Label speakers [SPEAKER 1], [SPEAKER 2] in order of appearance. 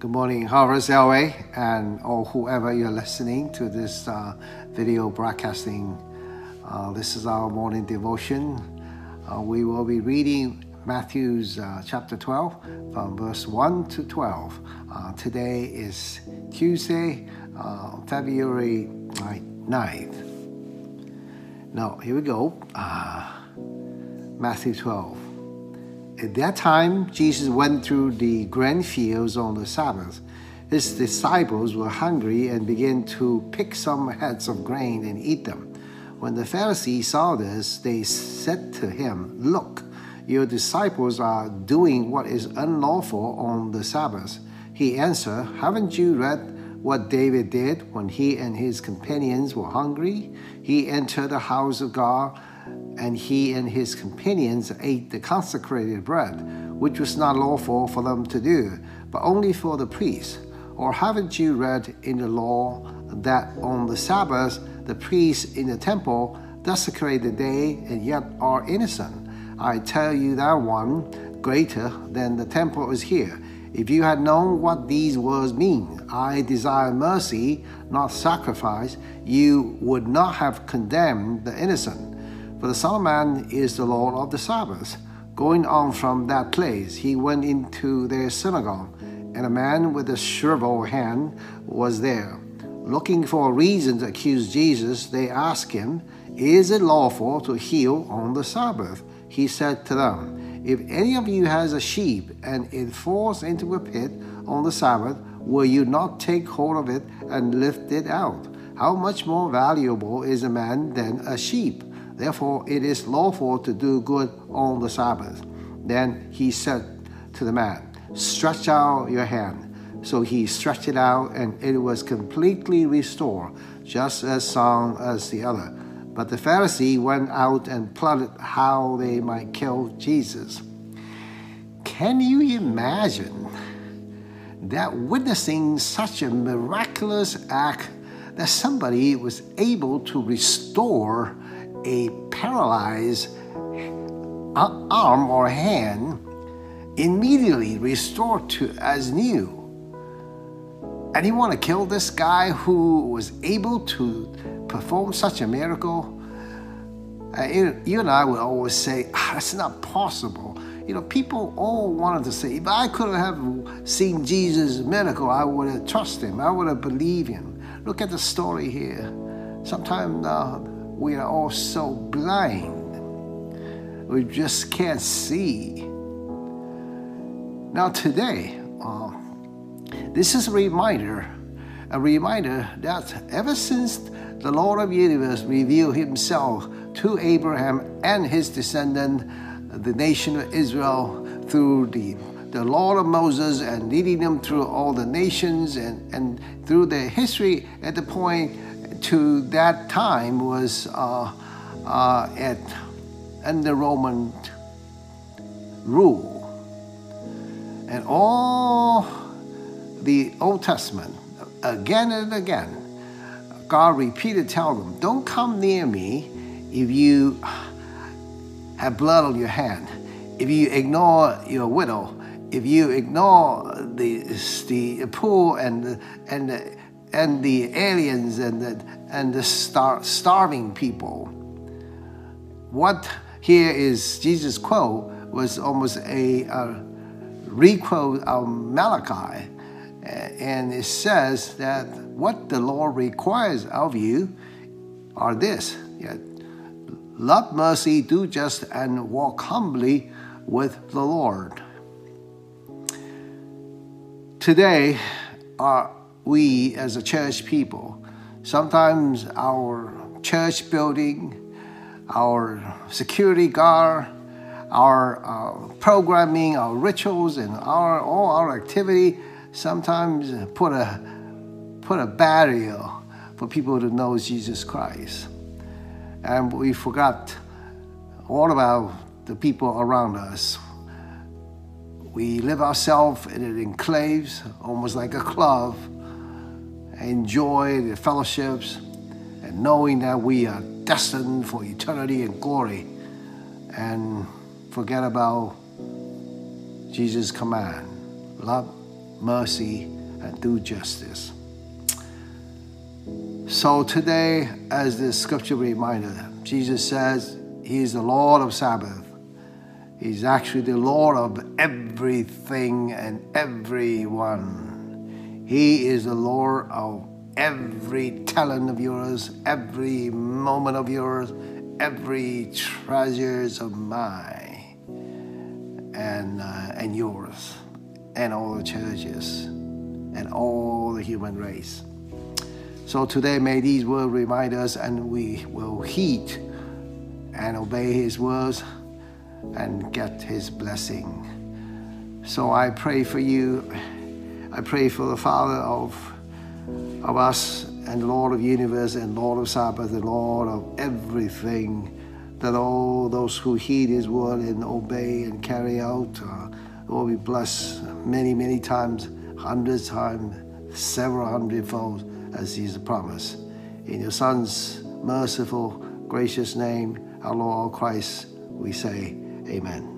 [SPEAKER 1] Good morning, Harvest LA, and or whoever you're listening to this uh, video broadcasting. Uh, this is our morning devotion. Uh, we will be reading Matthew's uh, chapter 12 from verse 1 to 12. Uh, today is Tuesday, uh, February 9th. Now, here we go. Matthew 12. At that time, Jesus went through the grain fields on the Sabbath. His disciples were hungry and began to pick some heads of grain and eat them. When the Pharisees saw this, they said to him, Look, your disciples are doing what is unlawful on the Sabbath. He answered, Haven't you read what David did when he and his companions were hungry? He entered the house of God and he and his companions ate the consecrated bread, which was not lawful for them to do, but only for the priests. Or haven't you read in the law that on the Sabbath the priests in the temple desecrate the day and yet are innocent? I tell you that one greater than the temple is here. If you had known what these words mean, I desire mercy, not sacrifice, you would not have condemned the innocent for the Son of Man is the Lord of the Sabbath. Going on from that place, he went into their synagogue, and a man with a shriveled hand was there. Looking for a reason to accuse Jesus, they asked him, Is it lawful to heal on the Sabbath? He said to them, If any of you has a sheep and it falls into a pit on the Sabbath, will you not take hold of it and lift it out? How much more valuable is a man than a sheep? Therefore, it is lawful to do good on the Sabbath. Then he said to the man, Stretch out your hand. So he stretched it out, and it was completely restored, just as sound as the other. But the Pharisee went out and plotted how they might kill Jesus. Can you imagine that witnessing such a miraculous act that somebody was able to restore a paralyzed arm or hand immediately restored to as new. And you want to kill this guy who was able to perform such a miracle? Uh, you and I would always say, ah, that's not possible. You know, people all wanted to say, if I could have seen Jesus' miracle, I would have trusted him. I would have believed him. Look at the story here. Sometimes uh, we are all so blind. We just can't see. Now, today, uh, this is a reminder, a reminder that ever since the Lord of the universe revealed himself to Abraham and his descendant, the nation of Israel, through the the law of Moses and leading them through all the nations and, and through their history at the point to that time was uh, uh, at under Roman rule, and all the Old Testament again and again, God repeated, tell them, don't come near me if you have blood on your hand, if you ignore your widow, if you ignore the the poor and and the, and the aliens and the, and the star, starving people. What here is Jesus' quote was almost a, a requote of Malachi. Eh, and it says that what the Lord requires of you are this love mercy, do just, and walk humbly with the Lord. Today, our we as a church people, sometimes our church building, our security guard, our uh, programming, our rituals, and our all our activity sometimes put a put a barrier for people to know Jesus Christ, and we forgot all about the people around us. We live ourselves in enclaves, almost like a club enjoy the fellowships and knowing that we are destined for eternity and glory and forget about Jesus' command love mercy and do justice. So today, as the scripture reminder, Jesus says he is the Lord of Sabbath. He's actually the Lord of everything and everyone. He is the Lord of every talent of yours, every moment of yours, every treasures of mine and, uh, and yours, and all the churches, and all the human race. So today, may these words remind us, and we will heed and obey His words and get His blessing. So I pray for you. I pray for the Father of, of us and Lord of universe and Lord of Sabbath and Lord of everything, that all those who heed His word and obey and carry out uh, will be blessed many, many times, hundreds times, several hundredfold as He's promised. In your Son's merciful, gracious name, our Lord Christ, we say, Amen.